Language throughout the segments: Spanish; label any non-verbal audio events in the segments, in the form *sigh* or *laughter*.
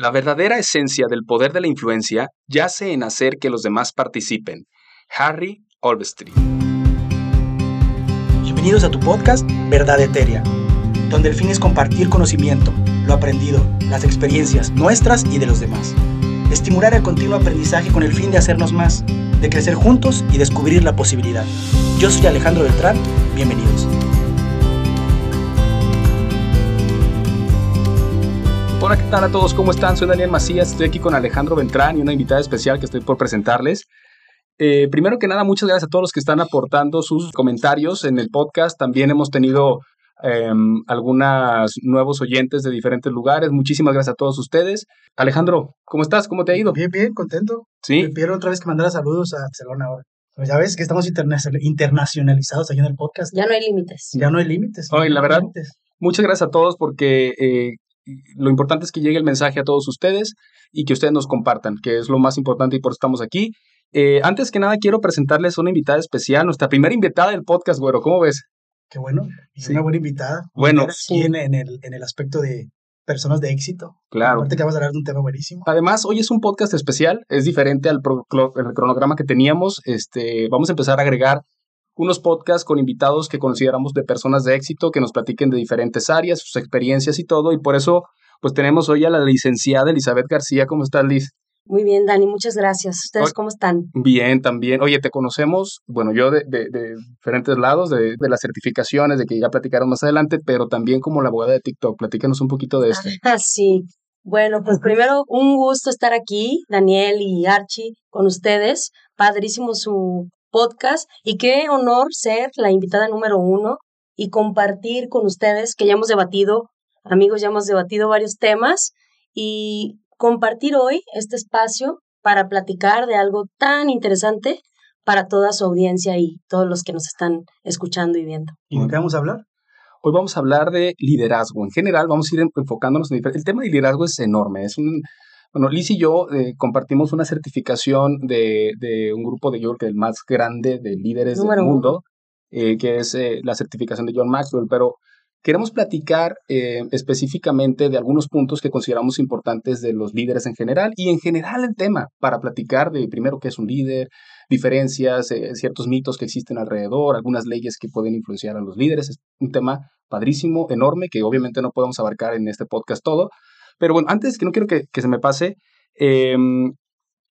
La verdadera esencia del poder de la influencia yace en hacer que los demás participen. Harry Olvestri. Bienvenidos a tu podcast Verdad Eteria, donde el fin es compartir conocimiento, lo aprendido, las experiencias nuestras y de los demás. Estimular el continuo aprendizaje con el fin de hacernos más, de crecer juntos y descubrir la posibilidad. Yo soy Alejandro Beltrán, bienvenidos. Hola, ¿qué tal a todos? ¿Cómo están? Soy Daniel Macías, estoy aquí con Alejandro Beltrán y una invitada especial que estoy por presentarles. Eh, primero que nada, muchas gracias a todos los que están aportando sus comentarios en el podcast. También hemos tenido eh, algunos nuevos oyentes de diferentes lugares. Muchísimas gracias a todos ustedes. Alejandro, ¿cómo estás? ¿Cómo te ha ido? Bien, bien, contento. Sí. Me pidieron otra vez que mandara saludos a Barcelona ahora. Pues ya ves que estamos interna internacionalizados aquí en el podcast. Ya no hay límites. Ya no hay límites. Oye, no la verdad, límites. Muchas gracias a todos porque eh, lo importante es que llegue el mensaje a todos ustedes y que ustedes nos compartan, que es lo más importante y por eso estamos aquí. Eh, antes que nada, quiero presentarles una invitada especial, nuestra primera invitada del podcast, güero. ¿Cómo ves? Qué bueno. Y Sí. una buena invitada. Bueno, aquí en, en el, en el aspecto de personas de éxito. Claro. Aparte que vamos a hablar de un tema buenísimo. Además, hoy es un podcast especial, es diferente al pro- el cronograma que teníamos. Este, vamos a empezar a agregar unos podcasts con invitados que consideramos de personas de éxito, que nos platiquen de diferentes áreas, sus experiencias y todo. Y por eso, pues tenemos hoy a la licenciada Elizabeth García. ¿Cómo estás, Liz? Muy bien, Dani, muchas gracias. ¿Ustedes cómo están? Bien, también. Oye, te conocemos, bueno, yo de, de- de diferentes lados, de, de las certificaciones, de que ya platicaron más adelante, pero también como la abogada de TikTok. Platícanos un poquito de esto. Ah, *laughs* sí. Bueno, pues primero un gusto estar aquí, Daniel y Archie, con ustedes. Padrísimo su podcast y qué honor ser la invitada número uno y compartir con ustedes que ya hemos debatido, amigos, ya hemos debatido varios temas y compartir hoy este espacio para platicar de algo tan interesante para toda su audiencia y todos los que nos están escuchando y viendo. ¿Y de qué vamos a hablar? Hoy vamos a hablar de liderazgo. En general, vamos a ir en- enfocándonos en. El tema de liderazgo es enorme. Es un. Bueno, Liz y yo eh, compartimos una certificación de, de un grupo de yo creo que el más grande de líderes Número del mundo, eh, que es eh, la certificación de John Maxwell. Pero queremos platicar eh, específicamente de algunos puntos que consideramos importantes de los líderes en general y en general el tema para platicar de primero qué es un líder, diferencias, ciertos mitos que existen alrededor, algunas leyes que pueden influenciar a los líderes. Es un tema padrísimo, enorme, que obviamente no podemos abarcar en este podcast todo. Pero bueno, antes que no quiero que, que se me pase, eh,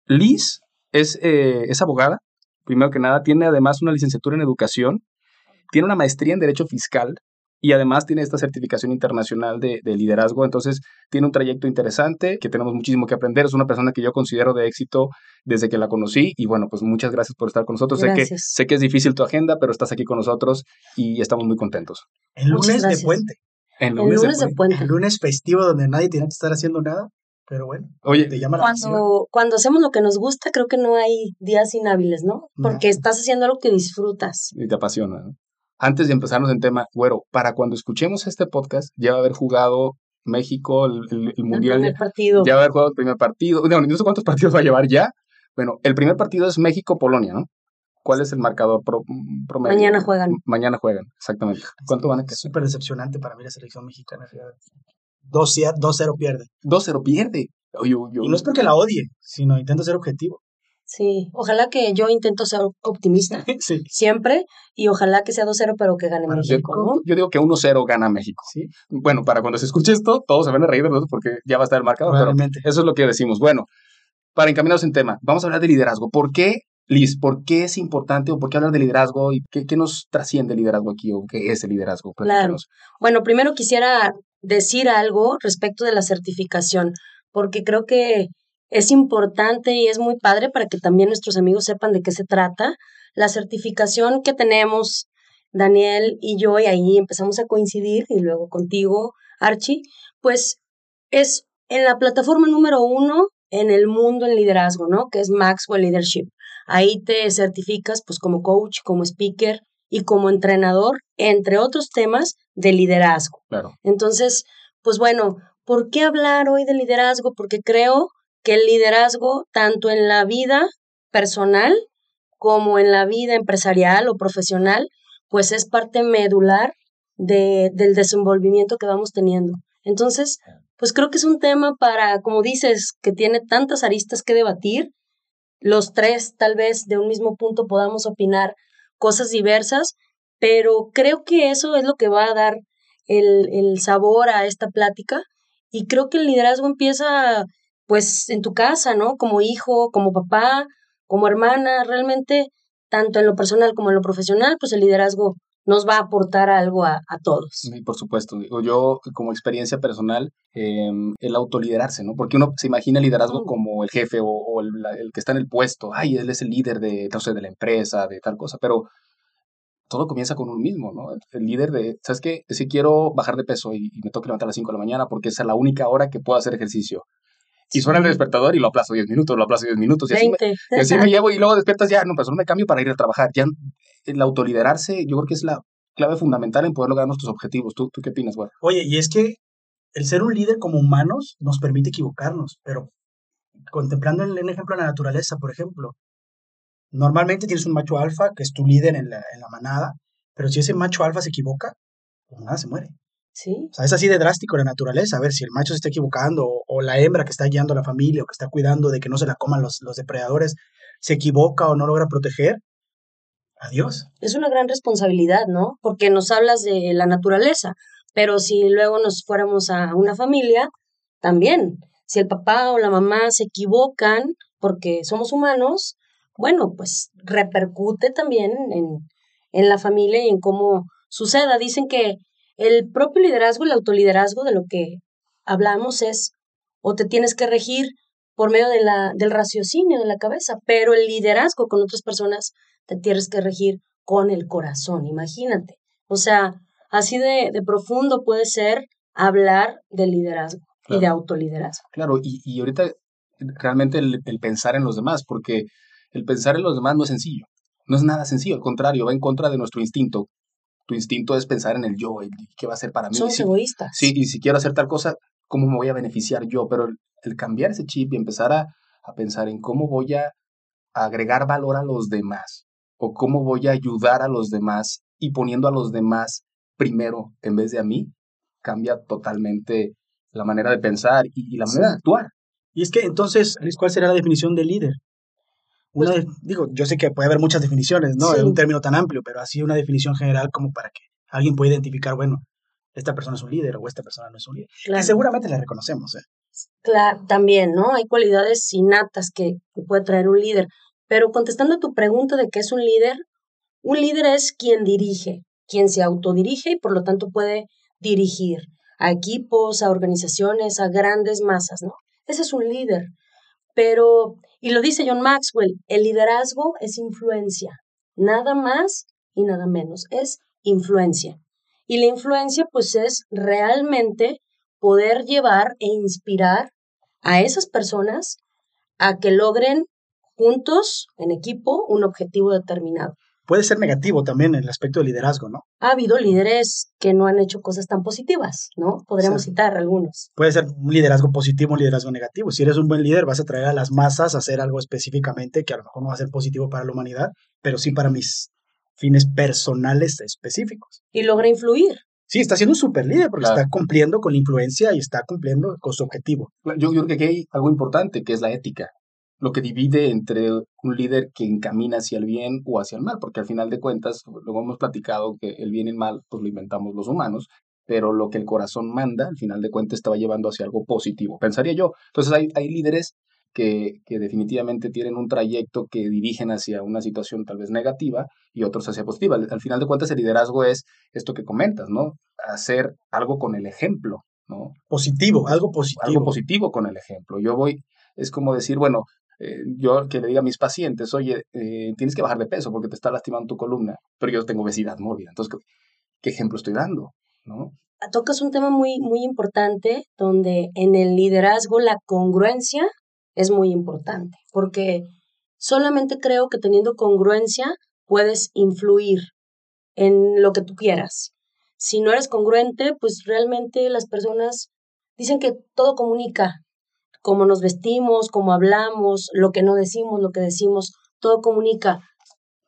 Liz es, eh, es abogada, primero que nada, tiene además una licenciatura en educación, tiene una maestría en derecho fiscal y además tiene esta certificación internacional de, de liderazgo. Entonces, tiene un trayecto interesante que tenemos muchísimo que aprender. Es una persona que yo considero de éxito desde que la conocí. Y bueno, pues muchas gracias por estar con nosotros. Sé que, Gracias. sé que es difícil tu agenda, pero estás aquí con nosotros y estamos muy contentos. En Muchas lunes de puente. En El lunes de lunes de puente. puente. El lunes festivo donde nadie tiene que estar haciendo nada. Pero bueno, Oye, te llama la atención. Cuando, cuando hacemos lo que nos gusta, creo que no hay días inhábiles, ¿no? Porque No. estás haciendo algo que disfrutas. y te apasiona. ¿no? Antes de empezarnos en tema, güero, para cuando escuchemos este podcast, ya va a haber jugado México, el, el- el El Mundial, primer partido. ya va a haber jugado el primer partido. No, no sé cuántos partidos va a llevar ya. Bueno, el primer partido es México-Polonia, ¿no? ¿Cuál es el marcador pro- promedio? Mañana juegan. Mañana juegan, exactamente. ¿Cuánto van a Es quedar? súper decepcionante para mí la selección mexicana. fíjate. 2-0 2-0 pierde. 2-0 pierde. Oye, oye, Y no es porque la odie, sino intento ser objetivo. Sí, ojalá que yo intento ser optimista *laughs* Sí. siempre y ojalá que sea 2-0 pero que gane yo, México, ¿no? yo digo que 1-0 gana México. Sí, Bueno, para cuando se escuche esto, todos se van a reír de nosotros porque ya va a estar el marcador. Pero. Eso es lo que decimos. Bueno, para encaminarnos en tema, vamos a hablar de liderazgo. ¿Por qué, Liz, por qué es importante o por qué hablar de liderazgo y qué, qué nos trasciende el liderazgo aquí o qué es el liderazgo? Claro. Bueno, primero quisiera decir algo respecto de la certificación, porque creo que es importante y es muy padre para que también nuestros amigos sepan de qué se trata. La certificación que tenemos, Daniel y yo, y ahí empezamos a coincidir, y luego contigo, Archie, pues es en la plataforma número uno en el mundo en liderazgo, ¿no? Que es Maxwell Leadership. Ahí te certificas pues como coach, como speaker y como entrenador, entre otros temas de liderazgo. Claro. Entonces, pues bueno, ¿por qué hablar hoy de liderazgo? Porque creo que el liderazgo, tanto en la vida personal como en la vida empresarial o profesional, pues es parte medular de, del desenvolvimiento que vamos teniendo. Entonces, pues creo que es un tema para, como dices, que tiene tantas aristas que debatir. Los tres, tal vez, de un mismo punto podamos opinar cosas diversas, pero creo que eso es lo que va a dar el, el sabor a esta plática. Y creo que el liderazgo empieza, pues, en tu casa, ¿no? Como hijo, como papá, como hermana, realmente, tanto en lo personal como en lo profesional, pues el liderazgo nos va a aportar algo a, todos. Sí, por supuesto. Yo, como experiencia personal, em, el autoliderarse, ¿no? Porque uno se imagina el liderazgo mm. como el jefe o, el, que está en el puesto. Ay, él es el líder de, no de la empresa, de tal cosa. Pero todo comienza con uno mismo, ¿no? El líder de, ¿sabes qué? Si quiero bajar de peso y, me toca levantar a las 5 de la mañana porque esa es la única hora que puedo hacer ejercicio. Y suena el despertador y lo aplazo 10 minutos, lo aplazo 10 minutos. Y así, me, y así me llevo y luego despiertas ya, no, pero no me cambio para ir a trabajar. Ya el autoliderarse, yo creo que es la clave fundamental en poder lograr nuestros objetivos. ¿Tú, tú qué opinas, güey? Oye, y es que el ser un líder como humanos nos permite equivocarnos, pero contemplando el, el ejemplo de la naturaleza, por ejemplo, normalmente tienes un macho alfa que es tu líder en la, en la manada, pero si ese macho alfa se equivoca, pues nada, se muere. Sí. O sea, es así de drástico la naturaleza. A ver, si el macho se está equivocando o, la hembra que está guiando a la familia o que está cuidando de que no se la coman los, los depredadores, se equivoca o no logra proteger, adiós. Es una gran responsabilidad, ¿no? Porque nos hablas de la naturaleza, pero si luego nos fuéramos a una familia, también. Si el papá o la mamá se equivocan porque somos humanos, bueno, pues repercute también en, en la familia y en cómo suceda. Dicen que el propio liderazgo, el autoliderazgo de lo que hablamos es o te tienes que regir por medio de la, del raciocinio de la cabeza, pero el liderazgo con otras personas te tienes que regir con el corazón, imagínate. O sea, así de, de profundo puede ser hablar de liderazgo y de autoliderazgo. Claro, y, y ahorita realmente el, el, pensar en los demás, porque el pensar en los demás no es sencillo, no es nada sencillo, al contrario, va en contra de nuestro instinto, tu instinto es pensar en el yo, qué va a ser para mí. Somos egoístas. Sí, y si quiero hacer tal cosa, ¿cómo me voy a beneficiar yo? Pero el, cambiar ese chip y empezar a, a, pensar en cómo voy a agregar valor a los demás o cómo voy a ayudar a los demás y poniendo a los demás primero en vez de a mí, cambia totalmente la manera de pensar y, la manera de actuar. Y es que entonces, ¿cuál será la definición de líder? Una pues digo, yo sé que puede haber muchas definiciones, ¿no? Es un término tan amplio, pero así una definición general como para que alguien pueda identificar, bueno, esta persona es un líder o esta persona no es un líder. Que seguramente la reconocemos, ¿eh? Claro, también, ¿no? Hay cualidades innatas que, que puede traer un líder. Pero contestando a tu pregunta de qué es un líder, un líder es quien dirige, quien se autodirige y por lo tanto puede dirigir a equipos, a organizaciones, a grandes masas, ¿no? Ese es un líder. Pero y lo dice John Maxwell, el liderazgo es influencia, nada más y nada menos, es influencia. Y la influencia pues es realmente poder llevar e inspirar a esas personas a que logren juntos, en equipo, un objetivo determinado puede ser negativo también en el aspecto de liderazgo, ¿no? Ha habido líderes que no han hecho cosas tan positivas, ¿no? Podríamos citar algunos. Puede ser un liderazgo positivo, un liderazgo negativo. Si eres un buen líder, vas a traer a las masas a hacer algo específicamente que a lo mejor no va a ser positivo para la humanidad, pero sí para mis fines personales específicos. Y logra influir. Sí, está siendo un super líder porque está cumpliendo con la influencia y está cumpliendo con su objetivo. Yo, yo creo que aquí hay algo importante que es la ética lo que divide entre un líder que encamina hacia el bien o hacia el mal, porque al final de cuentas, luego hemos platicado que el bien y el mal, pues lo inventamos los humanos, pero lo que el corazón manda, al final de cuentas, estaba llevando hacia algo positivo, pensaría yo. Entonces hay, hay líderes que, que, definitivamente tienen un trayecto que dirigen hacia una situación tal vez negativa y otros hacia positiva. Al, al final de cuentas, el liderazgo es esto que comentas, ¿no? Hacer algo con el ejemplo, ¿no? Positivo, algo positivo. Algo positivo con el ejemplo. Yo voy, es como decir, bueno, eh, yo que le diga a mis pacientes, oye, eh, tienes que bajar de peso porque te está lastimando tu columna, pero yo tengo obesidad mórbida. Entonces, ¿qué, ejemplo estoy dando? ¿No? Tocas un tema muy, muy importante donde en el liderazgo la congruencia es muy importante, porque solamente creo que teniendo congruencia puedes influir en lo que tú quieras. Si no eres congruente, pues realmente las personas dicen que todo comunica, cómo nos vestimos, cómo hablamos, lo que no decimos, lo que decimos, todo comunica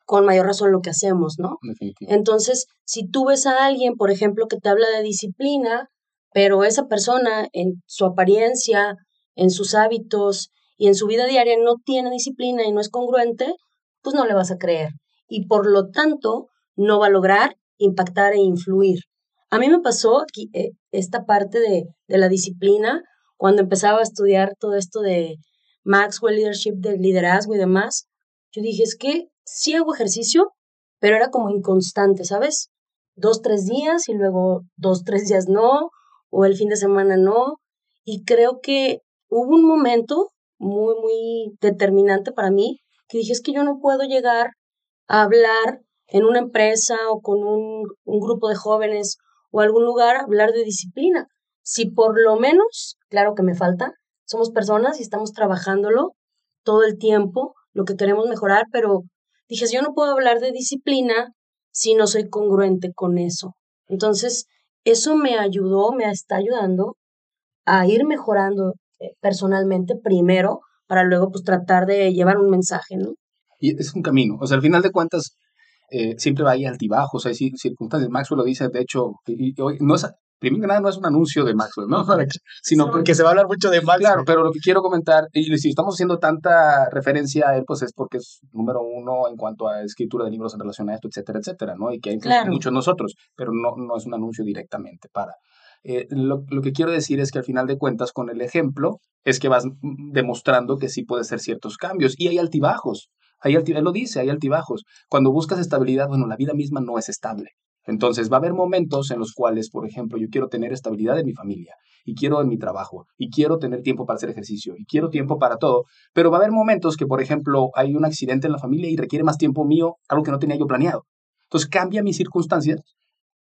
con mayor razón lo que hacemos, ¿no? Entonces, si tú ves a alguien, por ejemplo, que te habla de disciplina, pero esa persona en su apariencia, en sus hábitos y en su vida diaria no tiene disciplina y no es congruente, pues no le vas a creer. Y por lo tanto, no va a lograr impactar e influir. A mí me pasó aquí, eh, esta parte de, de la disciplina cuando empezaba a estudiar todo esto de Maxwell Leadership, del liderazgo y demás. Yo dije, es que sí hago ejercicio, pero era como inconstante, ¿sabes? Dos, tres días y luego dos, tres días no, o el fin de semana no. Y creo que hubo un momento muy, muy determinante para mí que dije, es que yo no puedo llegar a hablar en una empresa o con un, un grupo de jóvenes o algún lugar, hablar de disciplina. Si por lo menos, claro que me falta, somos personas y estamos trabajándolo todo el tiempo, lo que queremos mejorar, pero dije, yo no puedo hablar de disciplina si no soy congruente con eso. Entonces, eso me ayudó, me está ayudando a ir mejorando eh, personalmente primero para luego pues tratar de llevar un mensaje, ¿no? Y es un camino, o sea, al final de cuentas eh, siempre va ahí altibajos, hay circunstancias, Maxwell lo dice, de hecho, no es, primero que nada no es un anuncio de Maxwell, ¿no? *laughs* Sino porque se va a hablar mucho de Maxwell. Claro, pero lo que quiero comentar, y si estamos haciendo tanta referencia a él, pues es porque es número uno en cuanto a escritura de libros en relación a esto, etcétera, etcétera, ¿no? Y que hay claro. muchos nosotros, pero no, no es un anuncio directamente para. Eh, lo, lo, que quiero decir es que al final de cuentas, con el ejemplo, es que vas demostrando que sí puede ser ciertos cambios y hay altibajos. Hay él lo dice, hay altibajos. Cuando buscas estabilidad, bueno, la vida misma no es estable. Entonces va a haber momentos en los cuales, por ejemplo, yo quiero tener estabilidad en mi familia y quiero en mi trabajo y quiero tener tiempo para hacer ejercicio y quiero tiempo para todo, pero va a haber momentos que, por ejemplo, hay un accidente en la familia y requiere más tiempo mío, algo que no tenía yo planeado. Entonces cambia mis circunstancias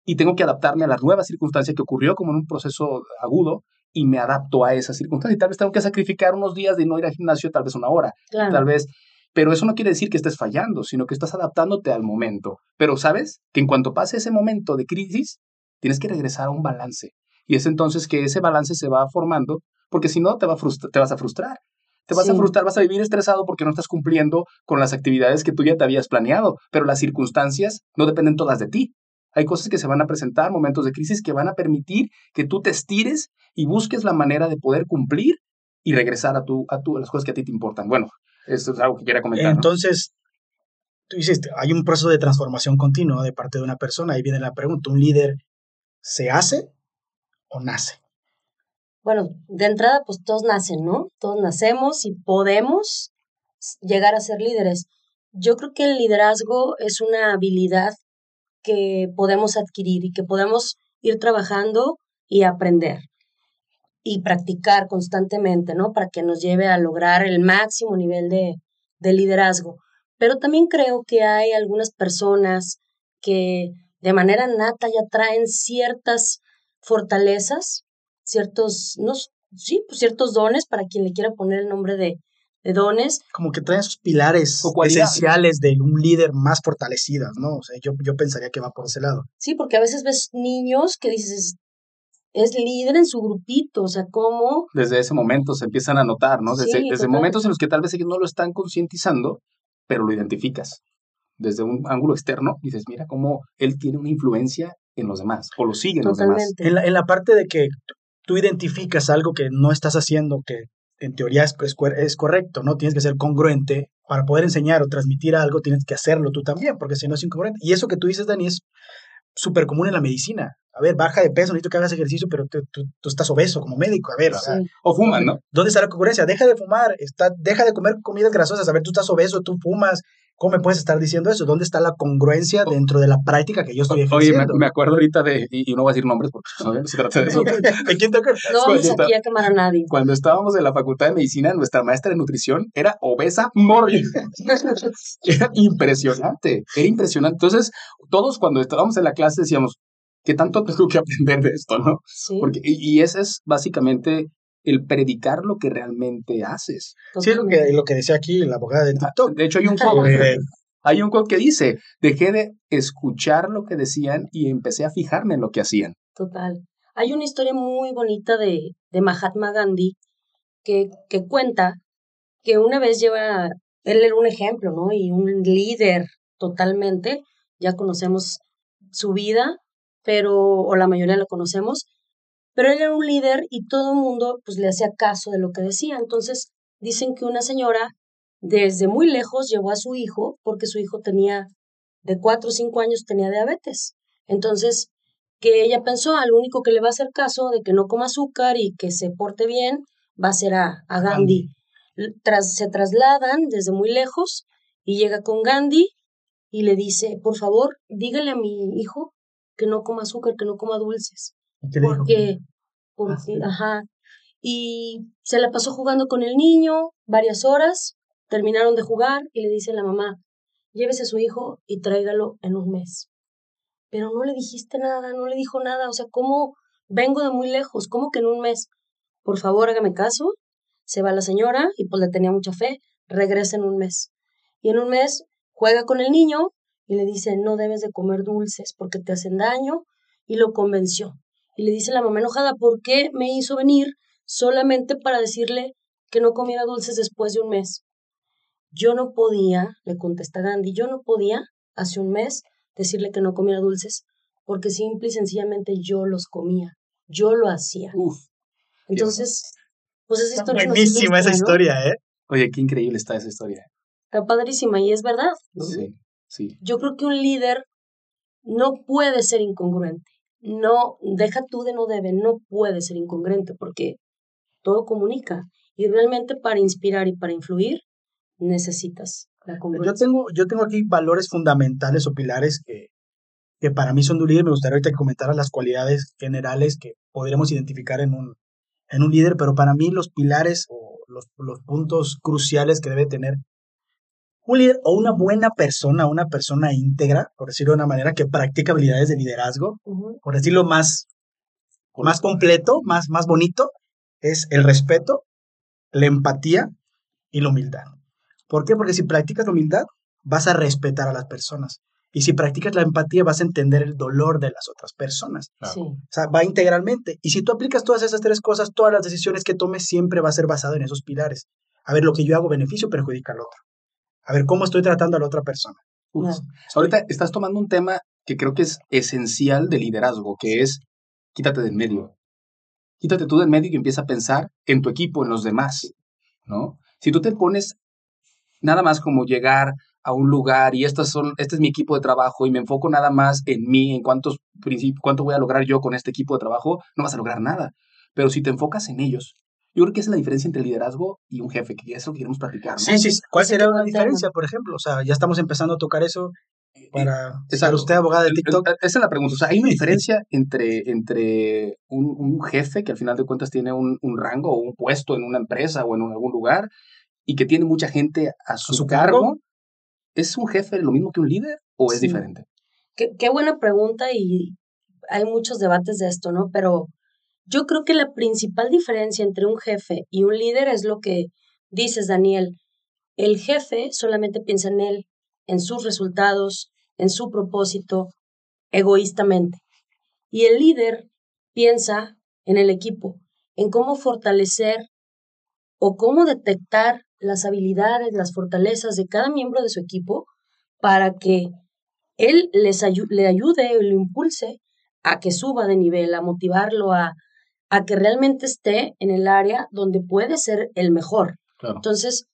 y tengo que adaptarme a la nueva circunstancia que ocurrió como en un proceso agudo y me adapto a esa circunstancia. Y tal vez tengo que sacrificar unos días de no ir al gimnasio, tal vez una hora, tal vez pero eso no quiere decir que estés fallando, sino que estás adaptándote al momento. Pero sabes que en cuanto pase ese momento de crisis, tienes que regresar a un balance. Y es entonces que ese balance se va formando, porque si no, te, va te vas a frustrar. Te vas a frustrar, vas a vivir estresado porque no estás cumpliendo con las actividades que tú ya te habías planeado, pero las circunstancias no dependen todas de ti. Hay cosas que se van a presentar, momentos de crisis que van a permitir que tú te estires y busques la manera de poder cumplir y regresar a, tu, a, tu, a las cosas que a ti te importan. Bueno, esto es algo que quiera comentar. Entonces, tú dices, hay un proceso de transformación continua de parte de una persona. Ahí viene la pregunta, ¿un líder se hace o nace? Bueno, de entrada, pues todos nacen, ¿no? Todos nacemos y podemos llegar a ser líderes. Yo creo que el liderazgo es una habilidad que podemos adquirir y que podemos ir trabajando y aprender y practicar constantemente, ¿no? Para que nos lleve a lograr el máximo nivel de, de liderazgo. Pero también creo que hay algunas personas que de manera nata ya traen ciertas fortalezas, ciertos, no, sí, pues ciertos dones, para quien le quiera poner el nombre de, de dones. Como que traen sus pilares esenciales de un líder más fortalecidas, ¿no? O sea, yo, yo pensaría que va por ese lado. Sí, porque a veces ves niños que dices, es líder en su grupito, o sea, cómo... Desde ese momento se empiezan a notar, ¿no? Desde, desde momentos en los que tal vez ellos no lo están concientizando, pero lo identificas. Desde un ángulo externo, dices, mira cómo él tiene una influencia en los demás, o lo siguen los demás. En la, en la parte de que tú identificas algo que no estás haciendo, que en teoría es, es, es correcto, ¿no? Tienes que ser congruente. Para poder enseñar o transmitir algo, tienes que hacerlo tú también, porque si no es incongruente. Y eso que tú dices, Dani, es súper común en la medicina a ver, baja de peso, necesito que hagas ejercicio, pero tú, tú, estás obeso como médico, a ver. O, fuman, ¿no? ¿Dónde está la congruencia? Deja de fumar, está, deja de comer comidas grasosas, a ver, tú estás obeso, tú fumas, ¿Cómo me puedes estar diciendo eso? ¿Dónde está la congruencia dentro de la práctica que yo estoy ejerciendo? Oye, me, acuerdo ahorita de, y, no voy a decir nombres porque no se trata de eso. *laughs* quién te acuerdas? No vamos aquí a quemar a nadie. Cuando estábamos en la Facultad de Medicina, nuestra maestra de nutrición era obesa mórbida. *laughs* era impresionante, era impresionante. Entonces, todos cuando estábamos en la clase decíamos, ¿qué tanto *laughs* tengo que aprender de esto, no? Porque, y, ese es básicamente el predicar lo que realmente haces. Sí, es lo que, lo que decía aquí la abogada de TikTok. De hecho, hay un *laughs* quote, hay un quote que dice, dejé de escuchar lo que decían y empecé a fijarme en lo que hacían. Total. Hay una historia muy bonita de, de Mahatma Gandhi que, que cuenta que una vez lleva, él era un ejemplo, ¿no? Y un líder totalmente, ya conocemos su vida, pero, o la mayoría lo conocemos, pero él era un líder y todo el mundo pues le hacía caso de lo que decía. Entonces dicen que una señora desde muy lejos llevó a su hijo porque su hijo tenía de cuatro o cinco años tenía diabetes. Entonces que ella pensó al único que le va a hacer caso de que no coma azúcar y que se porte bien va a ser a, a Gandhi. Tras, se trasladan desde muy lejos y llega con Gandhi y le dice, por favor, dígale a mi hijo que no coma azúcar, que no coma dulces. Porque, porque, ah, ajá. Y se la pasó jugando con el niño varias horas, terminaron de jugar y le dice a la mamá, llévese a su hijo y tráigalo en un mes. Pero no le dijiste nada, no le dijo nada, o sea, ¿cómo vengo de muy lejos? ¿Cómo que en un mes? Por favor, hágame caso. Se va la señora y pues le tenía mucha fe, regresa en un mes. Y en un mes juega con el niño y le dice, no debes de comer dulces porque te hacen daño, y lo convenció. Y le dice la mamá enojada, ¿por qué me hizo venir solamente para decirle que no comiera dulces después de un mes? Yo no podía, le contesta Gandhi, yo no podía hace un mes decirle que no comiera dulces porque simple y sencillamente yo los comía, yo lo hacía. Entonces, pues esa historia... Buenísima esa historia, ¿eh? Oye, qué increíble está esa historia. Está padrísima y es verdad. Sí, sí. Yo creo que un líder no puede ser incongruente. No, deja tú de no debe, no puede ser incongruente porque todo comunica. Y realmente para inspirar y para influir necesitas la congruencia. Yo tengo, yo tengo aquí valores fundamentales o pilares que, que para mí son de un líder. Me gustaría ahorita que comentaras las cualidades generales que podríamos identificar en un, en un líder, pero para mí los pilares o los, los puntos cruciales que debe tener un líder o una buena persona, una persona íntegra, por decirlo de una manera, que practica habilidades de liderazgo, por decirlo más, más completo, más, más bonito, es el respeto, la empatía y la humildad. ¿Por qué? Porque si practicas la humildad, vas a respetar a las personas. Y si practicas la empatía, vas a entender el dolor de las otras personas. O sea, va integralmente. Y si tú aplicas todas esas tres cosas, todas las decisiones que tomes siempre va a ser basado en esos pilares. A ver, lo que yo hago beneficio perjudica al otro. A ver, ¿cómo estoy tratando a la otra persona? Ahorita estás tomando un tema que creo que es esencial de liderazgo, que es quítate del medio. Quítate tú del medio y empieza a pensar en tu equipo, en los demás, ¿no? Si tú te pones nada más como llegar a un lugar y estas son, este es mi equipo de trabajo y me enfoco nada más en mí, en cuántos cuánto voy a lograr yo con este equipo de trabajo, no vas a lograr nada. Pero si te enfocas en ellos, yo creo que esa es la diferencia entre liderazgo y un jefe, que es lo que queremos platicar. Sí, sí. ¿Cuál sería la diferencia, por ejemplo? O sea, ya estamos empezando a tocar eso para, para usted, abogada de TikTok. Esa es la pregunta. O sea, hay una diferencia entre, entre un, un, jefe que al final de cuentas tiene un, un, rango o un puesto en una empresa o en algún lugar y que tiene mucha gente a su, cargo. ¿Es un jefe lo mismo que un líder o es diferente? Qué, qué buena pregunta y hay muchos debates de esto, ¿no? Pero yo creo que la principal diferencia entre un jefe y un líder es lo que dices, Daniel. El jefe solamente piensa en él, en sus resultados, en su propósito, egoístamente. Y el líder piensa en el equipo, en cómo fortalecer o cómo detectar las habilidades, las fortalezas de cada miembro de su equipo para que él les le ayude o le impulse a que suba de nivel, a motivarlo a a que realmente esté en el área donde puede ser el mejor. Entonces,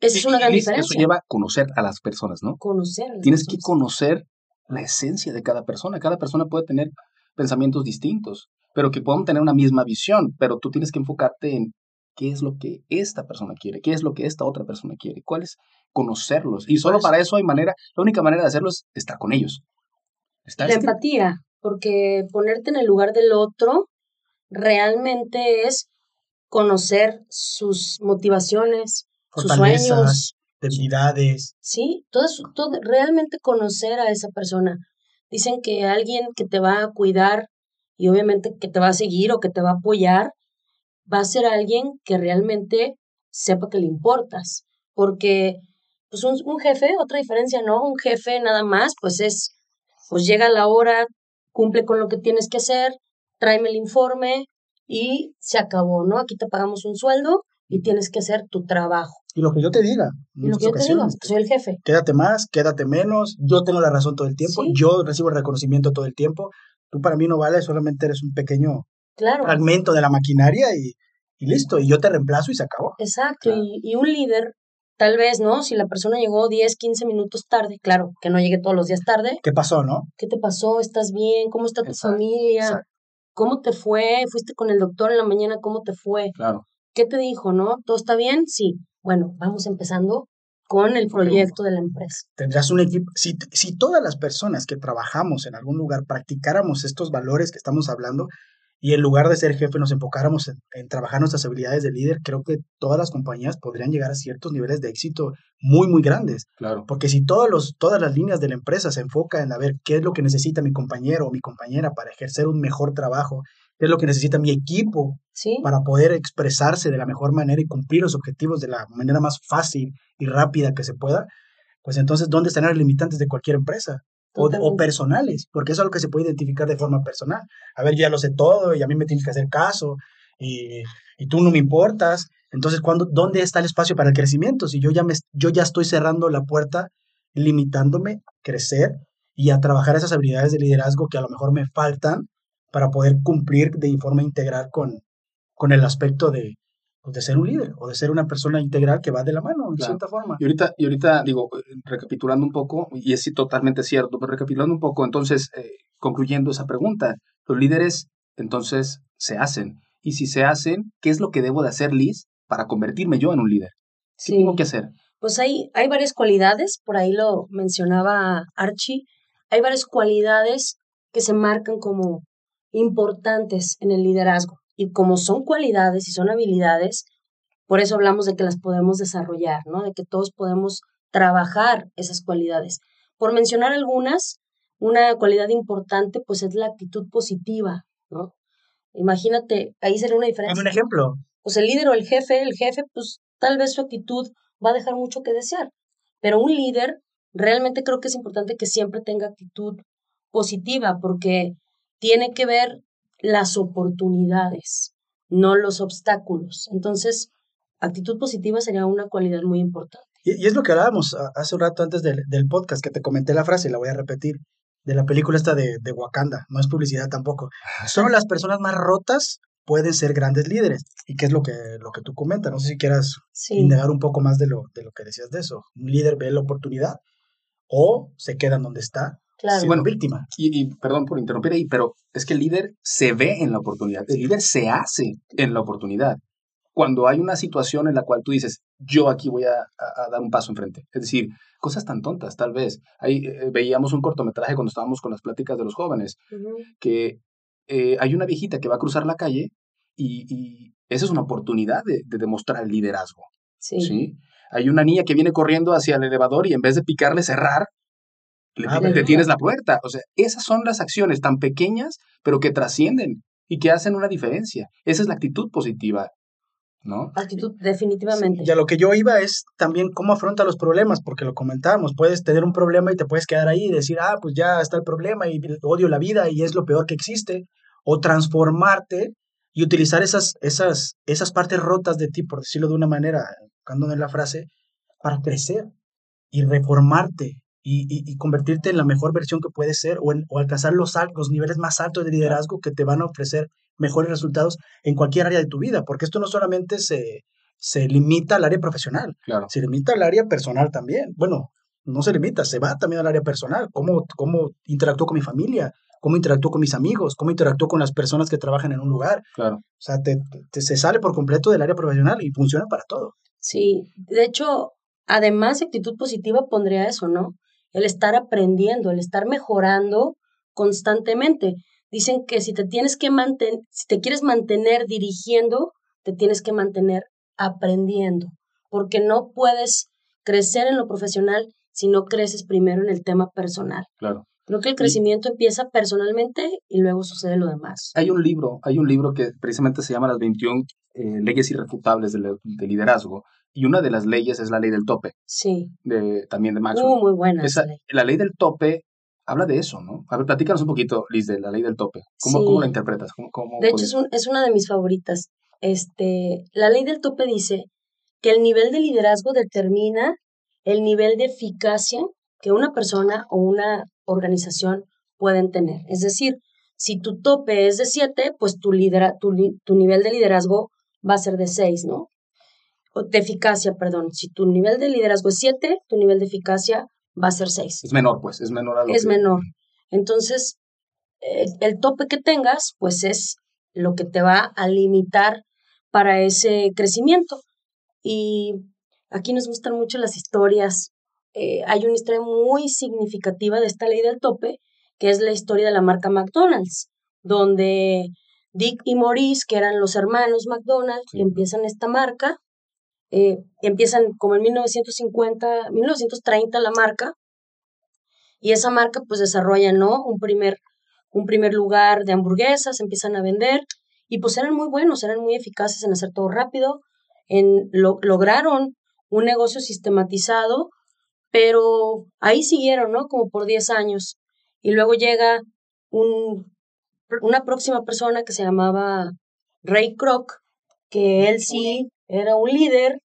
esa es una gran diferencia. Eso lleva a conocer a las personas, ¿no? Conocer. Tienes que conocer la esencia de cada persona. Cada persona puede tener pensamientos distintos, pero que puedan tener una misma visión, pero tú tienes que enfocarte en qué es lo que esta persona quiere, qué es lo que esta otra persona quiere, cuál es conocerlos. Y solo para eso hay manera, la única manera de hacerlo es estar con ellos. la empatía, porque ponerte en el lugar del otro realmente es conocer sus motivaciones, sus sueños, debilidades. Sí, todo, todo, realmente conocer a esa persona. Dicen que alguien que te va a cuidar y obviamente que te va a seguir o que te va a apoyar, va a ser alguien que realmente sepa que le importas. Porque, pues un, un jefe, otra diferencia, ¿no? Un jefe nada más, pues es, pues llega la hora, cumple con lo que tienes que hacer, tráeme el informe y se acabó, ¿no? Aquí te pagamos un sueldo y tienes que hacer tu trabajo. Y lo que yo te diga. Y lo que yo te diga, soy el jefe. Quédate más, quédate menos, yo tengo la razón todo el tiempo, yo recibo el reconocimiento todo el tiempo. Tú para mí no vales, solamente eres un pequeño Claro. fragmento de la maquinaria y, y listo, y yo te reemplazo y se acabó. Exacto, Claro. y, y un líder, tal vez, ¿no? Si la persona llegó 10, 15 minutos tarde, claro, que no llegue todos los días tarde, ¿Qué pasó, no? ¿qué te pasó? ¿Estás bien? ¿Cómo está tu Exacto, familia? exacto. ¿Cómo te fue? ¿Fuiste con el doctor en la mañana? ¿Cómo te fue? Claro. ¿Qué te dijo, no? ¿Todo está bien? Sí. Bueno, vamos empezando con el proyecto de la empresa. Tendrás un equipo. Si, si todas las personas que trabajamos en algún lugar practicáramos estos valores que estamos hablando y en lugar de ser jefe nos enfocáramos en, en trabajar nuestras habilidades de líder, creo que todas las compañías podrían llegar a ciertos niveles de éxito muy, muy grandes. Claro. Porque si todos los, todas las líneas de la empresa se enfocan en a ver qué es lo que necesita mi compañero o mi compañera para ejercer un mejor trabajo, qué es lo que necesita mi equipo ¿Sí? para poder expresarse de la mejor manera y cumplir los objetivos de la manera más fácil y rápida que se pueda, pues entonces, ¿dónde están los limitantes de cualquier empresa? O, o personales, porque eso es algo que se puede identificar de forma personal. A ver, yo ya lo sé todo y a mí me tienes que hacer caso y, y tú no me importas. Entonces, ¿cuándo, ¿dónde está el espacio para el crecimiento? Si yo ya, me, yo ya estoy cerrando la puerta, limitándome a crecer y a trabajar esas habilidades de liderazgo que a lo mejor me faltan para poder cumplir de forma integral con, con el aspecto de, pues, de ser un líder o de ser una persona integral que va de la mano, en Claro. cierta forma. Y ahorita, y ahorita digo, recapitulando un poco, y es sí totalmente cierto, pero recapitulando un poco, entonces, eh, concluyendo esa pregunta, los líderes entonces se hacen. Y si se hacen, ¿qué es lo que debo de hacer, Liz, para convertirme yo en un líder? ¿Qué Sí. tengo que hacer? Pues hay, hay varias cualidades, por ahí lo mencionaba Archie, hay varias cualidades que se marcan como importantes en el liderazgo. Y como son cualidades y son habilidades, por eso hablamos de que las podemos desarrollar, ¿no? De que todos podemos trabajar esas cualidades. Por mencionar algunas, una cualidad importante pues es la actitud positiva, ¿no? Imagínate, ahí sería una Dame diferencia un ejemplo. pues el líder o el jefe, el jefe, pues tal vez su actitud va a dejar mucho que desear. Pero un líder, realmente creo que es importante que siempre tenga actitud positiva porque tiene que ver las oportunidades, no los obstáculos. Entonces, actitud positiva sería una cualidad muy importante. Y, y es lo que hablábamos a- hace un rato antes del, del podcast, que te comenté la frase, la voy a repetir, de la película esta de, de Wakanda, no es publicidad tampoco. Solo las personas más rotas pueden ser grandes líderes. ¿Y qué es lo que, lo que tú comentas? No sé si quieras Sí, indagar un poco más de lo, de lo que decías de eso. Un líder ve la oportunidad o se queda en donde está claro. siendo Bueno, víctima. Y, y perdón por interrumpir ahí, pero es que el líder se ve en la oportunidad, el líder se hace en la oportunidad. Cuando hay una situación en la cual tú dices, yo aquí voy a, a- a dar un paso enfrente. Es decir, cosas tan tontas, tal vez. Ahí eh, veíamos un cortometraje cuando estábamos con las pláticas de los jóvenes, que eh, hay una viejita que va a cruzar la calle y, y esa es una oportunidad de, de demostrar el liderazgo. Sí, ¿sí? Hay una niña que viene corriendo hacia el elevador y en vez de picarle cerrar, Ah, le ¿verdad? detienes la puerta. O sea, esas son las acciones tan pequeñas, pero que trascienden y que hacen una diferencia. Esa es la actitud positiva, ¿no? actitud definitivamente. Y a lo que yo iba es también cómo afronta los problemas, porque lo comentábamos, puedes tener un problema y te puedes quedar ahí y decir, ah, pues ya está el problema y odio la vida y es lo peor que existe, o transformarte y utilizar esas, esas, esas partes rotas de ti, por decirlo de una manera, buscando en la frase, para crecer y reformarte y, y- y convertirte en la mejor versión que puedes ser o, en- o alcanzar los, niveles más altos de liderazgo que te van a ofrecer mejores resultados en cualquier área de tu vida, porque esto no solamente se, se limita al área profesional, Claro. se limita al área personal también. Bueno, no se limita, se va también al área personal. ¿Cómo, cómo interactúo con mi familia? ¿Cómo interactúo con mis amigos? ¿Cómo interactúo con las personas que trabajan en un lugar? Claro. O sea, te, te- se sale por completo del área profesional y funciona para todo. Sí, de hecho, además de actitud positiva pondría eso, ¿no? El estar aprendiendo, el estar mejorando constantemente. Dicen que si te tienes que mantener, si te quieres mantener dirigiendo, te tienes que mantener aprendiendo, porque no puedes crecer en lo profesional si no creces primero en el tema personal. Claro. Creo que el crecimiento empieza personalmente y luego sucede lo demás. Hay un libro, hay un libro que precisamente se llama Las 21 eh, leyes irrefutables del, del liderazgo y una de las leyes es la ley del tope, Sí, de, también de Maxwell. uh, muy buena. Esa- esa ley. la ley del tope habla de eso, ¿no? A ver, platícanos un poquito, Liz, de la ley del tope. ¿Cómo, Sí. cómo la interpretas? ¿Cómo, cómo De hecho, es, un- es una de mis favoritas. Este, la ley del tope dice que el nivel de liderazgo determina el nivel de eficacia que una persona o una organización pueden tener. Es decir, Si tu tope es de 7, pues tu, lidera, tu, tu nivel de liderazgo va a ser de 6, ¿no? De eficacia, perdón. Si tu nivel de liderazgo es 7, tu nivel de eficacia va a ser 6. Es menor, pues, es menor a lo Es que- menor. Entonces, el, el tope que tengas, pues es lo que te va a limitar para ese crecimiento. Y aquí nos gustan mucho las historias. Eh, hay una historia muy significativa de esta ley del tope, que es la historia de la marca McDonald's, donde Dick y Maurice, que eran los hermanos McDonald's, Sí. empiezan esta marca, eh, empiezan como en 1950, 1930 la marca, y esa marca pues desarrolla, ¿no? Un primer, un primer lugar de hamburguesas, empiezan a vender y pues eran muy buenos, eran muy eficaces en hacer todo rápido, en, lo, lograron un negocio sistematizado, pero ahí siguieron, ¿no? Como por 10 años. Y luego llega un, una próxima persona que se llamaba Ray Kroc, que él sí era un líder.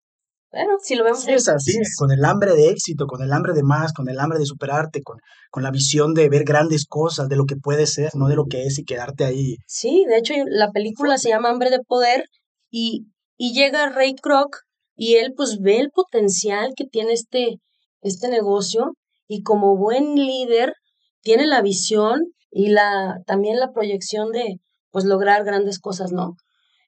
Bueno, si lo vemos Sí, es así, con el hambre de éxito, con el hambre de más, con el hambre de superarte, con, con la visión de ver grandes cosas, de lo que puede ser, no de lo que es y quedarte ahí. Sí, de hecho la película se llama Hambre de Poder y, y llega Ray Kroc y él pues ve el potencial que tiene este, este negocio y como buen líder tiene la visión y la, también la proyección de pues lograr grandes cosas, ¿no?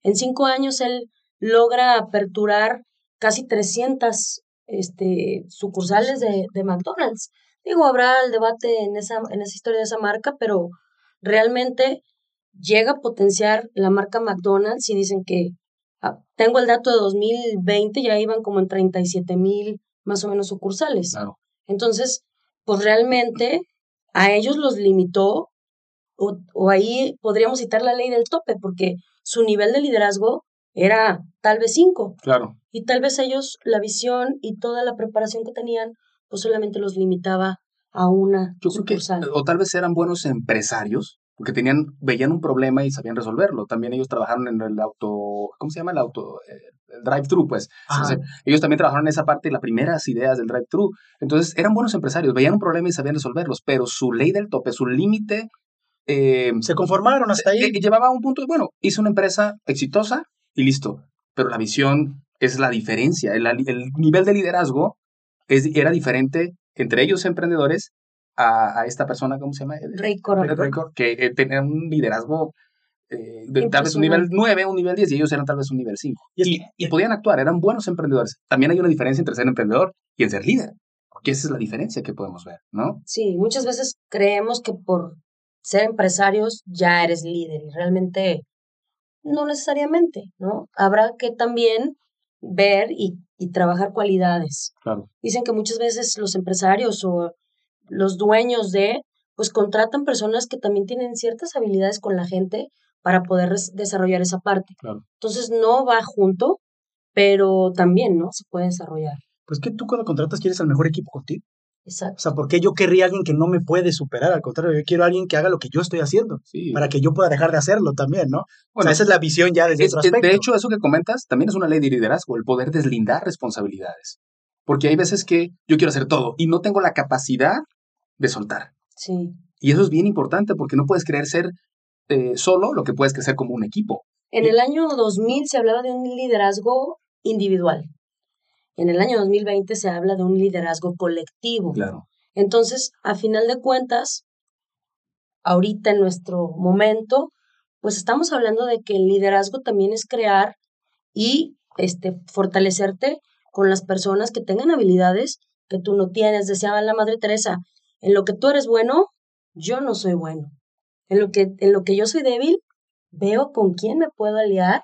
En cinco años él logra aperturar casi 300 este, sucursales de, de McDonald's. Digo, habrá el debate en esa, en esa historia de esa marca, pero realmente llega a potenciar la marca McDonald's y dicen que ah, tengo el dato de 2020, ya iban como en 37 mil más o menos sucursales. Claro. Entonces, pues realmente a ellos los limitó o, o ahí podríamos citar la ley del tope porque su nivel de liderazgo era tal vez 5 Claro. y tal vez ellos la visión y toda la preparación que tenían pues solamente los limitaba a una Yo creo que, o tal vez eran buenos empresarios, porque tenían, veían un problema y sabían resolverlo. También ellos trabajaron en el auto, ¿cómo se llama el auto? Eh, El drive-thru, pues. Entonces, ellos también trabajaron en esa parte, las primeras ideas del drive-thru. Entonces, eran buenos empresarios, veían un problema y sabían resolverlos, pero su ley del tope, su límite, eh, Se conformaron hasta ahí. eh, llevaba a un punto, bueno, hice una empresa exitosa y listo. Pero la visión es la diferencia. El, el nivel de liderazgo es, era diferente entre ellos emprendedores a, a esta persona, ¿cómo se llama? Ray Kroc, que eh, tenían un liderazgo eh, de tal vez un nivel Impresionante. 9, un nivel 10 y ellos eran tal vez un nivel 5. Y Y, que- y podían actuar, eran buenos emprendedores. También hay una diferencia entre ser emprendedor y en ser líder. Porque esa es la diferencia que podemos ver, ¿no? Sí, muchas veces creemos que por ser empresarios ya eres líder y realmente no necesariamente, ¿no? Habrá que también ver y, y trabajar cualidades. Claro. Dicen que muchas veces los empresarios o los dueños de, pues contratan personas que también tienen ciertas habilidades con la gente para poder desarrollar esa parte. Claro. Entonces no va junto, pero también, ¿no? Se puede desarrollar. Pues que tú cuando contratas quieres al mejor equipo contigo. O Exacto. sea, ¿por qué yo querría a alguien que no me puede superar? Al contrario, yo quiero a alguien que haga lo que yo estoy haciendo, Sí. para que yo pueda dejar de hacerlo también, ¿no? o Bueno, sea, esa es la visión ya desde Es- otro aspecto. de hecho, eso que comentas también es una ley de liderazgo, el poder deslindar responsabilidades. Porque hay veces que yo quiero hacer todo y no tengo la capacidad de soltar. Sí. Y eso es bien importante porque no puedes creer ser eh, solo lo que puedes crecer como un equipo. En el año 2000 se hablaba de un liderazgo individual. En el año 2020 se habla de un liderazgo colectivo. Claro. Entonces, a final de cuentas, ahorita en nuestro momento, pues estamos hablando de que el liderazgo también es crear y este, fortalecerte con las personas que tengan habilidades que tú no tienes. Decía la Madre Teresa, en lo que tú eres bueno, yo no soy bueno. En lo que, en lo que yo soy débil, veo con quién me puedo aliar